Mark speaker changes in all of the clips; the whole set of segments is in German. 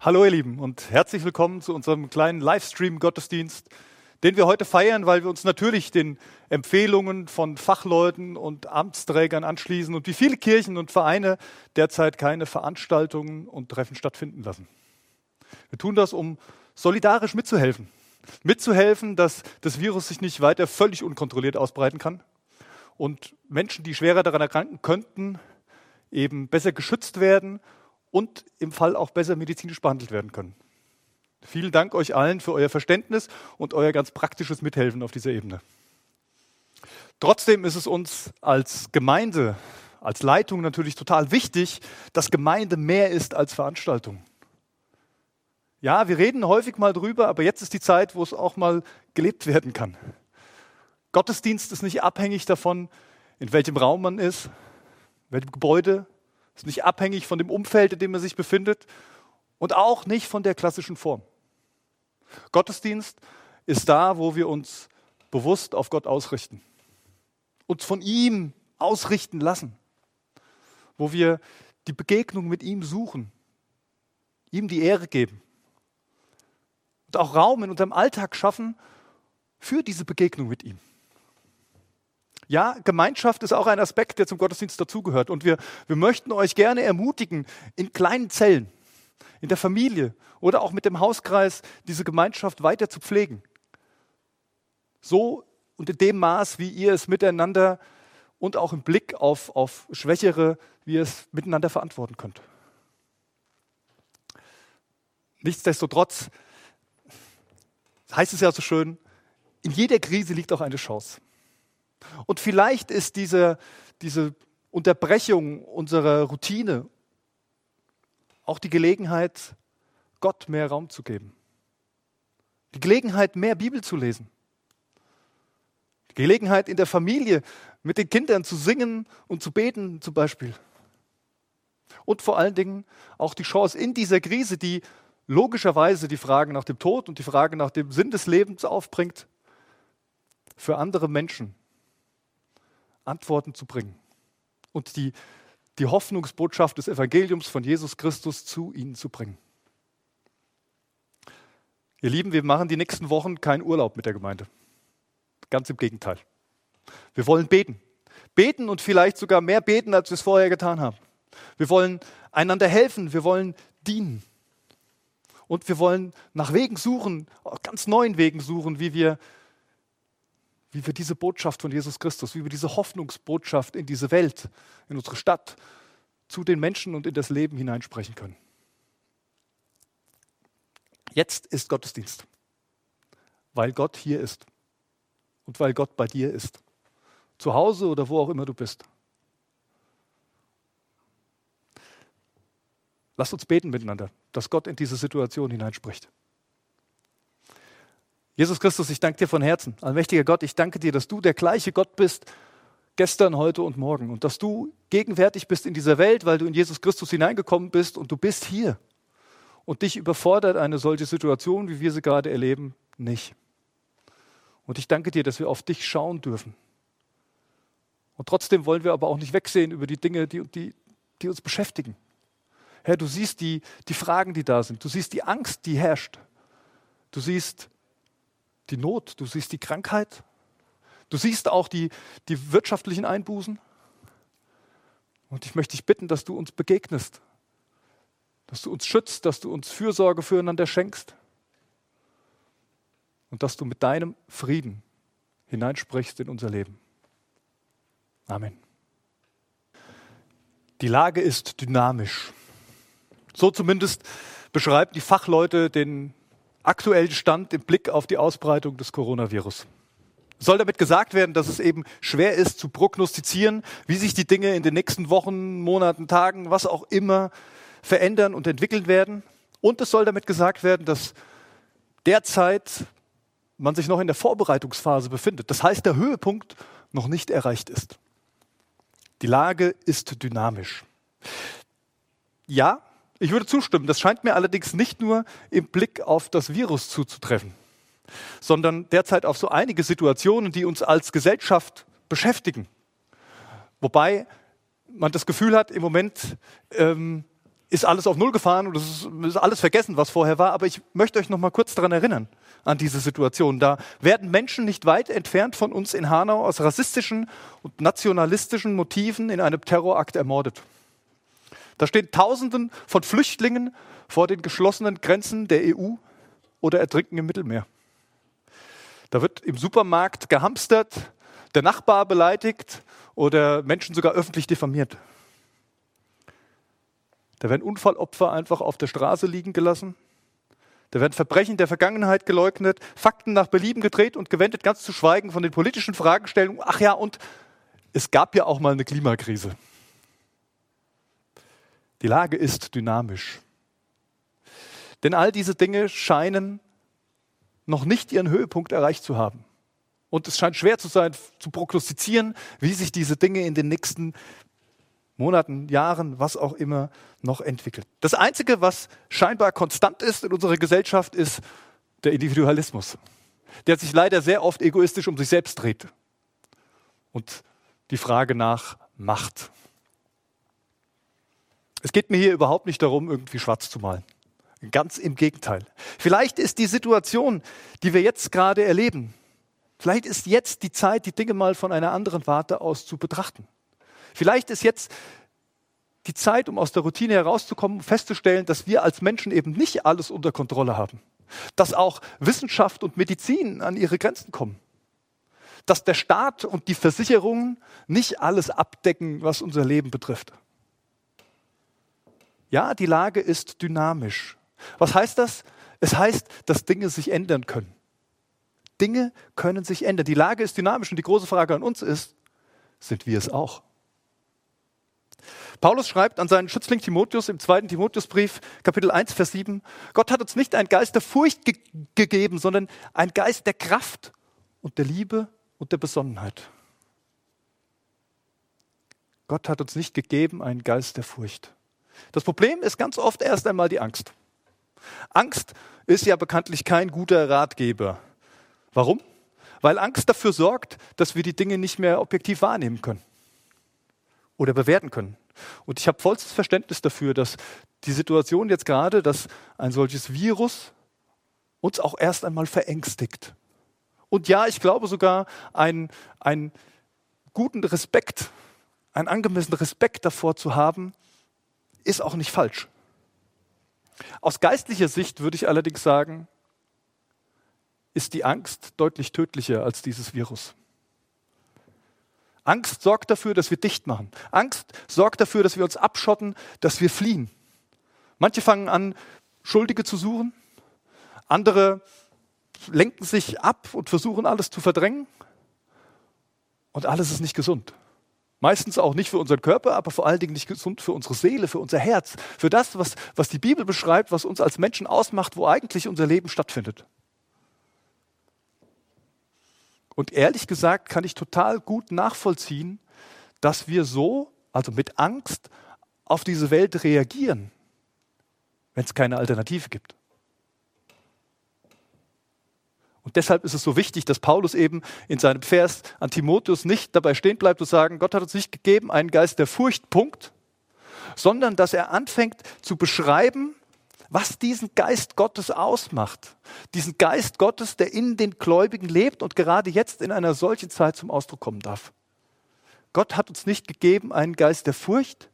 Speaker 1: Hallo ihr Lieben und herzlich willkommen zu unserem kleinen Livestream-Gottesdienst, den wir heute feiern, weil wir uns natürlich den Empfehlungen von Fachleuten und Amtsträgern anschließen und wie viele Kirchen und Vereine derzeit keine Veranstaltungen und Treffen stattfinden lassen. Wir tun das, um solidarisch mitzuhelfen. Mitzuhelfen, dass das Virus sich nicht weiter völlig unkontrolliert ausbreiten kann und Menschen, die schwerer daran erkranken könnten, eben besser geschützt werden und im Fall auch besser medizinisch behandelt werden können. Vielen Dank euch allen für euer Verständnis und euer ganz praktisches Mithelfen auf dieser Ebene. Trotzdem ist es uns als Gemeinde, als Leitung natürlich total wichtig, dass Gemeinde mehr ist als Veranstaltung. Ja, wir reden häufig mal drüber, aber jetzt ist die Zeit, wo es auch mal gelebt werden kann. Gottesdienst ist nicht abhängig davon, in welchem Raum man ist, in welchem Gebäude, ist nicht abhängig von dem Umfeld, in dem er sich befindet und auch nicht von der klassischen Form. Gottesdienst ist da, wo wir uns bewusst auf Gott ausrichten, uns von ihm ausrichten lassen, wo wir die Begegnung mit ihm suchen, ihm die Ehre geben und auch Raum in unserem Alltag schaffen für diese Begegnung mit ihm. Ja, Gemeinschaft ist auch ein Aspekt, der zum Gottesdienst dazugehört. Und wir, wir möchten euch gerne ermutigen, in kleinen Zellen, in der Familie oder auch mit dem Hauskreis diese Gemeinschaft weiter zu pflegen. So und in dem Maß, wie ihr es miteinander und auch im Blick auf, auf Schwächere, wie ihr es miteinander verantworten könnt. Nichtsdestotrotz heißt es ja so schön, in jeder Krise liegt auch eine Chance. Und vielleicht ist diese, diese Unterbrechung unserer Routine auch die Gelegenheit, Gott mehr Raum zu geben. Die Gelegenheit, mehr Bibel zu lesen. Die Gelegenheit, in der Familie mit den Kindern zu singen und zu beten zum Beispiel. Und vor allen Dingen auch die Chance in dieser Krise, die logischerweise die Fragen nach dem Tod und die Frage nach dem Sinn des Lebens aufbringt, für andere Menschen Antworten zu bringen und die, die Hoffnungsbotschaft des Evangeliums von Jesus Christus zu ihnen zu bringen. Ihr Lieben, wir machen die nächsten Wochen keinen Urlaub mit der Gemeinde. Ganz im Gegenteil. Wir wollen beten. Beten und vielleicht sogar mehr beten, als wir es vorher getan haben. Wir wollen einander helfen. Wir wollen dienen. Und wir wollen nach Wegen suchen, ganz neuen Wegen suchen, wie wir wie wir diese Botschaft von Jesus Christus, wie wir diese Hoffnungsbotschaft in diese Welt, in unsere Stadt, zu den Menschen und in das Leben hineinsprechen können. Jetzt ist Gottesdienst, weil Gott hier ist und weil Gott bei dir ist, zu Hause oder wo auch immer du bist. Lasst uns beten miteinander, dass Gott in diese Situation hineinspricht. Jesus Christus, ich danke dir von Herzen. Allmächtiger Gott, ich danke dir, dass du der gleiche Gott bist, gestern, heute und morgen. Und dass du gegenwärtig bist in dieser Welt, weil du in Jesus Christus hineingekommen bist und du bist hier. Und dich überfordert eine solche Situation, wie wir sie gerade erleben, nicht. Und ich danke dir, dass wir auf dich schauen dürfen. Und trotzdem wollen wir aber auch nicht wegsehen über die Dinge, die, die, die uns beschäftigen. Herr, du siehst die, die Fragen, die da sind. Du siehst die Angst, die herrscht. Du siehst die Not, du siehst die Krankheit, du siehst auch die, die wirtschaftlichen Einbußen. Und ich möchte dich bitten, dass du uns begegnest, dass du uns schützt, dass du uns Fürsorge füreinander schenkst und dass du mit deinem Frieden hineinsprichst in unser Leben. Amen. Die Lage ist dynamisch. So zumindest beschreiben die Fachleute den aktuellen Stand im Blick auf die Ausbreitung des Coronavirus. Soll damit gesagt werden, dass es eben schwer ist zu prognostizieren, wie sich die Dinge in den nächsten Wochen, Monaten, Tagen, was auch immer verändern und entwickeln werden. Und es soll damit gesagt werden, dass derzeit man sich noch in der Vorbereitungsphase befindet. Das heißt, der Höhepunkt noch nicht erreicht ist. Die Lage ist dynamisch. Ja, ich würde zustimmen. Das scheint mir allerdings nicht nur im Blick auf das Virus zuzutreffen, sondern derzeit auf so einige Situationen, die uns als Gesellschaft beschäftigen. Wobei man das Gefühl hat, im Moment ähm, ist alles auf Null gefahren und es ist, ist, alles vergessen, was vorher war. Aber ich möchte euch noch mal kurz daran erinnern, an diese Situation. Da werden Menschen nicht weit entfernt von uns in Hanau aus rassistischen und nationalistischen Motiven in einem Terrorakt ermordet. Da stehen Tausenden von Flüchtlingen vor den geschlossenen Grenzen der EU oder ertrinken im Mittelmeer. Da wird im Supermarkt gehamstert, der Nachbar beleidigt oder Menschen sogar öffentlich diffamiert. Da werden Unfallopfer einfach auf der Straße liegen gelassen. Da werden Verbrechen der Vergangenheit geleugnet, Fakten nach Belieben gedreht und gewendet, ganz zu schweigen von den politischen Fragestellungen. Ach ja, und es gab ja auch mal eine Klimakrise. Die Lage ist dynamisch. Denn all diese Dinge scheinen noch nicht ihren Höhepunkt erreicht zu haben. Und es scheint schwer zu sein, zu prognostizieren, wie sich diese Dinge in den nächsten Monaten, Jahren, was auch immer noch entwickelt. Das Einzige, was scheinbar konstant ist in unserer Gesellschaft, ist der Individualismus, der sich leider sehr oft egoistisch um sich selbst dreht. Und die Frage nach Macht. Es geht mir hier überhaupt nicht darum, irgendwie schwarz zu malen. Ganz im Gegenteil. Vielleicht ist die Situation, die wir jetzt gerade erleben, vielleicht ist jetzt die Zeit, die Dinge mal von einer anderen Warte aus zu betrachten. Vielleicht ist jetzt die Zeit, um aus der Routine herauszukommen, festzustellen, dass wir als Menschen eben nicht alles unter Kontrolle haben. Dass auch Wissenschaft und Medizin an ihre Grenzen kommen. Dass der Staat und die Versicherungen nicht alles abdecken, was unser Leben betrifft. Ja, die Lage ist dynamisch. Was heißt das? Es heißt, dass Dinge sich ändern können. Dinge können sich ändern. Die Lage ist dynamisch und die große Frage an uns ist, sind wir es auch? Paulus schreibt an seinen Schützling Timotheus im zweiten Timotheusbrief, Kapitel 1, Vers 7, Gott hat uns nicht einen Geist der Furcht ge gegeben, sondern einen Geist der Kraft und der Liebe und der Besonnenheit. Gott hat uns nicht gegeben einen Geist der Furcht. Das Problem ist ganz oft erst einmal die Angst. Angst ist ja bekanntlich kein guter Ratgeber. Warum? Weil Angst dafür sorgt, dass wir die Dinge nicht mehr objektiv wahrnehmen können oder bewerten können. Und ich habe vollstes Verständnis dafür, dass die Situation jetzt gerade, dass ein solches Virus uns auch erst einmal verängstigt. Und ja, ich glaube sogar einen, guten Respekt, einen angemessenen Respekt davor zu haben, ist auch nicht falsch. Aus geistlicher Sicht würde ich allerdings sagen, ist die Angst deutlich tödlicher als dieses Virus. Angst sorgt dafür, dass wir dicht machen. Angst sorgt dafür, dass wir uns abschotten, dass wir fliehen. Manche fangen an, Schuldige zu suchen. Andere lenken sich ab und versuchen alles zu verdrängen. Und alles ist nicht gesund. Meistens auch nicht für unseren Körper, aber vor allen Dingen nicht gesund für unsere Seele, für unser Herz, für das, was, was die Bibel beschreibt, was uns als Menschen ausmacht, wo eigentlich unser Leben stattfindet. Und ehrlich gesagt kann ich total gut nachvollziehen, dass wir so, also mit Angst, auf diese Welt reagieren, wenn es keine Alternative gibt. Und deshalb ist es so wichtig, dass Paulus eben in seinem Vers an Timotheus nicht dabei stehen bleibt und sagen, Gott hat uns nicht gegeben einen Geist der Furcht, Punkt, sondern dass er anfängt zu beschreiben, was diesen Geist Gottes ausmacht. Diesen Geist Gottes, der in den Gläubigen lebt und gerade jetzt in einer solchen Zeit zum Ausdruck kommen darf. Gott hat uns nicht gegeben einen Geist der Furcht,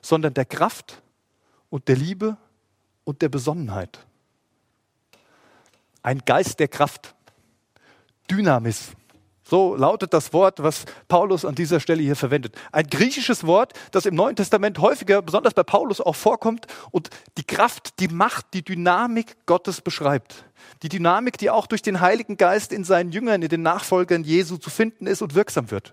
Speaker 1: sondern der Kraft und der Liebe und der Besonnenheit ein Geist der Kraft. Dynamis. So lautet das Wort, was Paulus an dieser Stelle hier verwendet. Ein griechisches Wort, das im Neuen Testament häufiger, besonders bei Paulus, auch vorkommt und die Kraft, die Macht, die Dynamik Gottes beschreibt. Die Dynamik, die auch durch den Heiligen Geist in seinen Jüngern, in den Nachfolgern Jesu zu finden ist und wirksam wird.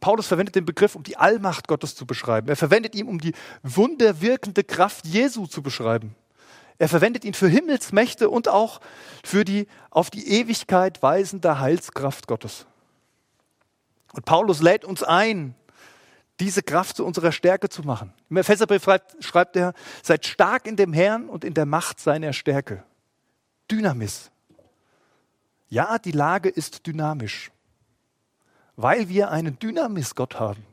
Speaker 1: Paulus verwendet den Begriff, um die Allmacht Gottes zu beschreiben. Er verwendet ihn, um die wunderwirkende Kraft Jesu zu beschreiben. Er verwendet ihn für Himmelsmächte und auch für die auf die Ewigkeit weisende Heilskraft Gottes. Und Paulus lädt uns ein, diese Kraft zu unserer Stärke zu machen. Im Epheserbrief schreibt, er, seid stark in dem Herrn und in der Macht seiner Stärke. Dynamis. Ja, die Lage ist dynamisch, weil wir einen Dynamis-Gott haben.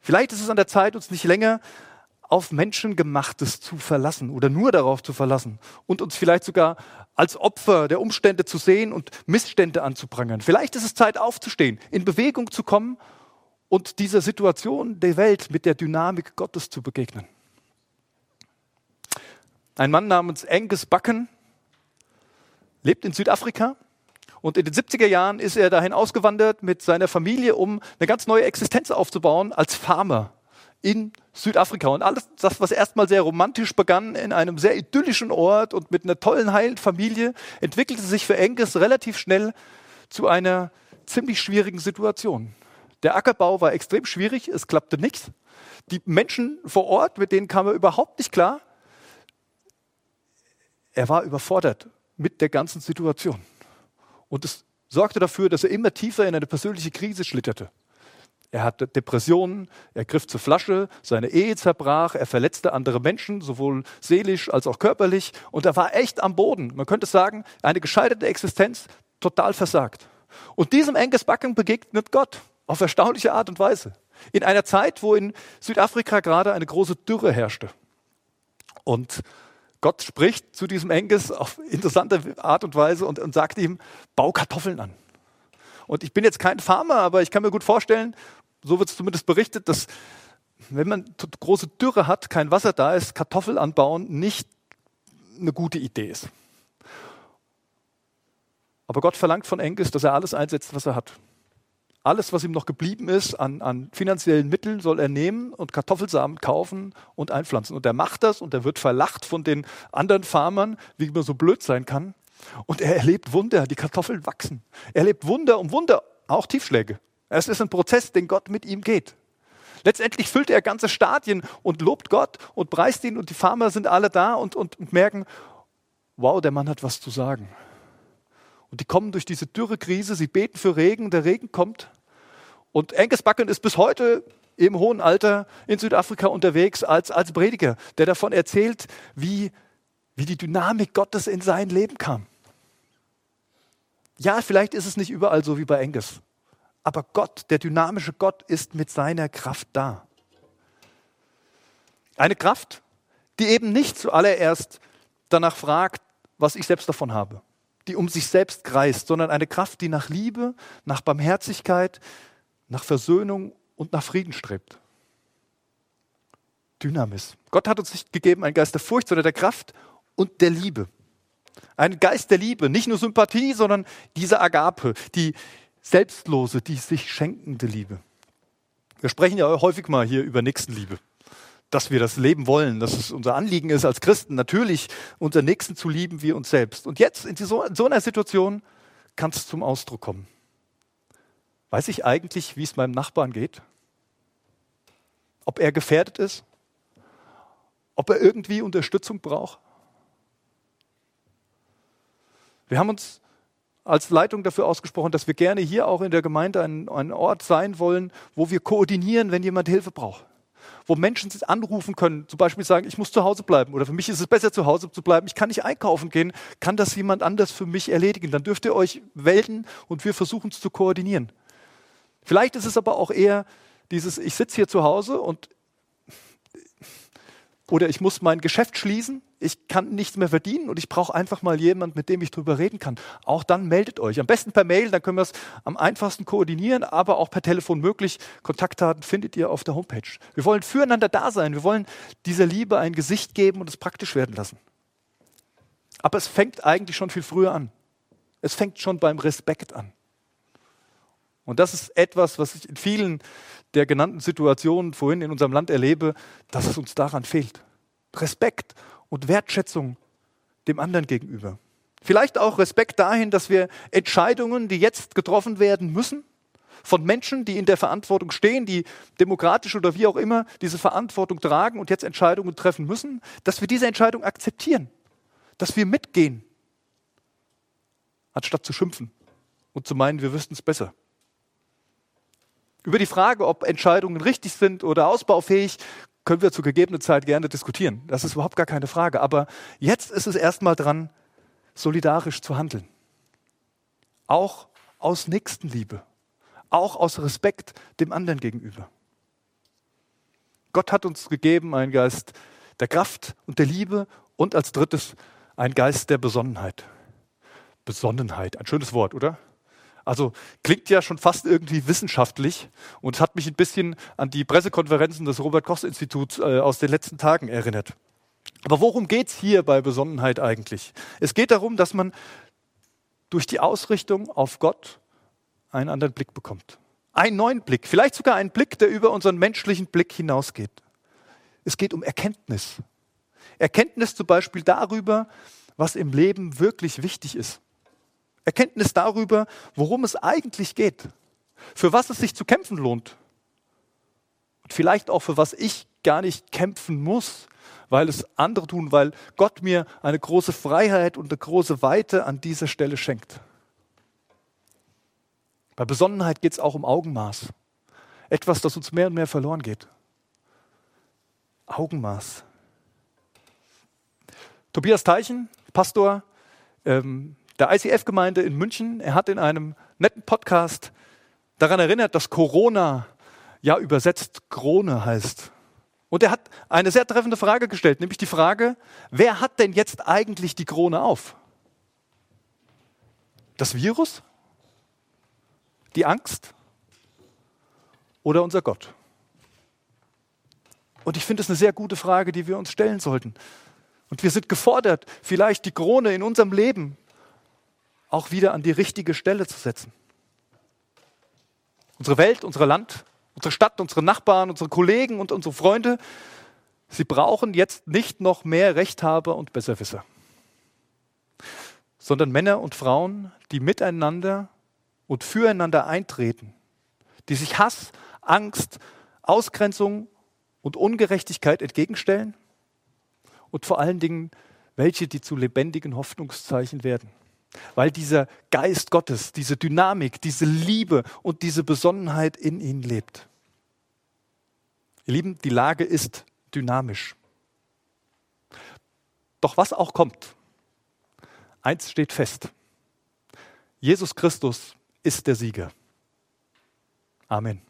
Speaker 1: Vielleicht ist es an der Zeit, uns nicht länger auf Menschengemachtes zu verlassen oder nur darauf zu verlassen und uns vielleicht sogar als Opfer der Umstände zu sehen und Missstände anzuprangern. Vielleicht ist es Zeit aufzustehen, in Bewegung zu kommen und dieser Situation der Welt mit der Dynamik Gottes zu begegnen. Ein Mann namens Angus Bucken lebt in Südafrika und in den 70er Jahren ist er dahin ausgewandert mit seiner Familie, um eine ganz neue Existenz aufzubauen als Farmer in Südafrika. Und alles das, was erstmal sehr romantisch begann, in einem sehr idyllischen Ort und mit einer tollen, heilen Familie, entwickelte sich für Angus relativ schnell zu einer ziemlich schwierigen Situation. Der Ackerbau war extrem schwierig, es klappte nichts. Die Menschen vor Ort, mit denen kam er überhaupt nicht klar. Er war überfordert mit der ganzen Situation. Und es sorgte dafür, dass er immer tiefer in eine persönliche Krise schlitterte. Er hatte Depressionen, er griff zur Flasche, seine Ehe zerbrach, er verletzte andere Menschen, sowohl seelisch als auch körperlich. Und er war echt am Boden. Man könnte sagen, eine gescheiterte Existenz, total versagt. Und diesem Angus Bucking begegnet Gott auf erstaunliche Art und Weise. In einer Zeit, wo in Südafrika gerade eine große Dürre herrschte. Und Gott spricht zu diesem Angus auf interessante Art und Weise und, und sagt ihm, bau Kartoffeln an. Und ich bin jetzt kein Farmer, aber ich kann mir gut vorstellen, so wird es zumindest berichtet, dass wenn man große Dürre hat, kein Wasser da ist, Kartoffel anbauen nicht eine gute Idee ist. Aber Gott verlangt von Angus, dass er alles einsetzt, was er hat. Alles, was ihm noch geblieben ist an, an, finanziellen Mitteln, soll er nehmen und Kartoffelsamen kaufen und einpflanzen. Und er macht das und er wird verlacht von den anderen Farmern, wie man so blöd sein kann. Und er erlebt Wunder, die Kartoffeln wachsen. Er erlebt Wunder um Wunder, auch Tiefschläge. Es ist ein Prozess, den Gott mit ihm geht. Letztendlich füllt er ganze Stadien und lobt Gott und preist ihn und die Farmer sind alle da und, und, und merken, wow, der Mann hat was zu sagen. Und die kommen durch diese Dürrekrise, sie beten für Regen, der Regen kommt. Und Angus Bucken ist bis heute im hohen Alter in Südafrika unterwegs als, als Prediger, der davon erzählt, wie, wie die Dynamik Gottes in sein Leben kam. Ja, vielleicht ist es nicht überall so wie bei Angus, aber Gott, der dynamische Gott, ist mit seiner Kraft da. Eine Kraft, die eben nicht zuallererst danach fragt, was ich selbst davon habe die um sich selbst kreist, sondern eine Kraft, die nach Liebe, nach Barmherzigkeit, nach Versöhnung und nach Frieden strebt. Dynamis. Gott hat uns nicht gegeben einen Geist der Furcht, sondern der Kraft und der Liebe. Ein Geist der Liebe, nicht nur Sympathie, sondern diese Agape, die selbstlose, die sich schenkende Liebe. Wir sprechen ja häufig mal hier über Nächstenliebe dass wir das leben wollen, dass es unser Anliegen ist als Christen, natürlich unser Nächsten zu lieben wie uns selbst. Und jetzt in so, in so einer Situation kann es zum Ausdruck kommen. Weiß ich eigentlich, wie es meinem Nachbarn geht? Ob er gefährdet ist? Ob er irgendwie Unterstützung braucht? Wir haben uns als Leitung dafür ausgesprochen, dass wir gerne hier auch in der Gemeinde ein, Ort sein wollen, wo wir koordinieren, wenn jemand Hilfe braucht wo Menschen sich anrufen können, zum Beispiel sagen, ich muss zu Hause bleiben oder für mich ist es besser zu Hause zu bleiben, ich kann nicht einkaufen gehen, kann das jemand anders für mich erledigen? Dann dürft ihr euch melden und wir versuchen es zu koordinieren. Vielleicht ist es aber auch eher dieses, ich sitze hier zu Hause und oder ich muss mein Geschäft schließen, ich kann nichts mehr verdienen und ich brauche einfach mal jemanden, mit dem ich drüber reden kann. Auch dann meldet euch. Am besten per Mail, dann können wir es am einfachsten koordinieren, aber auch per Telefon möglich. Kontaktdaten findet ihr auf der Homepage. Wir wollen füreinander da sein. Wir wollen dieser Liebe ein Gesicht geben und es praktisch werden lassen. Aber es fängt eigentlich schon viel früher an. Es fängt schon beim Respekt an. Und das ist etwas, was ich in vielen der genannten Situationen vorhin in unserem Land erlebe, dass es uns daran fehlt. Respekt und Wertschätzung dem anderen gegenüber. Vielleicht auch Respekt dahin, dass wir Entscheidungen, die jetzt getroffen werden müssen, von Menschen, die in der Verantwortung stehen, die demokratisch oder wie auch immer diese Verantwortung tragen und jetzt Entscheidungen treffen müssen, dass wir diese Entscheidung akzeptieren, dass wir mitgehen, anstatt zu schimpfen und zu meinen, wir wüssten es besser. Über die Frage, ob Entscheidungen richtig sind oder ausbaufähig, können wir zu gegebener Zeit gerne diskutieren. Das ist überhaupt gar keine Frage. Aber jetzt ist es erstmal dran, solidarisch zu handeln. Auch aus Nächstenliebe. Auch aus Respekt dem anderen gegenüber. Gott hat uns gegeben einen Geist der Kraft und der Liebe und als drittes einen Geist der Besonnenheit. Besonnenheit, ein schönes Wort, oder? Also klingt ja schon fast irgendwie wissenschaftlich und hat mich ein bisschen an die Pressekonferenzen des Robert-Koch-Instituts äh, aus den letzten Tagen erinnert. Aber worum geht es hier bei Besonnenheit eigentlich? Es geht darum, dass man durch die Ausrichtung auf Gott einen anderen Blick bekommt. Einen neuen Blick, vielleicht sogar einen Blick, der über unseren menschlichen Blick hinausgeht. Es geht um Erkenntnis. Erkenntnis zum Beispiel darüber, was im Leben wirklich wichtig ist. Erkenntnis darüber, worum es eigentlich geht, für was es sich zu kämpfen lohnt. Und vielleicht auch für was ich gar nicht kämpfen muss, weil es andere tun, weil Gott mir eine große Freiheit und eine große Weite an dieser Stelle schenkt. Bei Besonnenheit geht es auch um Augenmaß. Etwas, das uns mehr und mehr verloren geht. Augenmaß. Tobias Teichen, Pastor ähm, der ICF-Gemeinde in München, er hat in einem netten Podcast daran erinnert, dass Corona ja übersetzt Krone heißt. Und er hat eine sehr treffende Frage gestellt, nämlich die Frage, wer hat denn jetzt eigentlich die Krone auf? Das Virus? Die Angst? Oder unser Gott? Und ich finde es eine sehr gute Frage, die wir uns stellen sollten. Und wir sind gefordert, vielleicht die Krone in unserem Leben auch wieder an die richtige Stelle zu setzen. Unsere Welt, unser Land, unsere Stadt, unsere Nachbarn, unsere Kollegen und unsere Freunde, sie brauchen jetzt nicht noch mehr Rechthaber und Besserwisser, sondern Männer und Frauen, die miteinander und füreinander eintreten, die sich Hass, Angst, Ausgrenzung und Ungerechtigkeit entgegenstellen und vor allen Dingen welche, die zu lebendigen Hoffnungszeichen werden weil dieser Geist Gottes, diese Dynamik, diese Liebe und diese Besonnenheit in ihnen lebt. Ihr Lieben, die Lage ist dynamisch. Doch was auch kommt, eins steht fest. Jesus Christus ist der Sieger. Amen.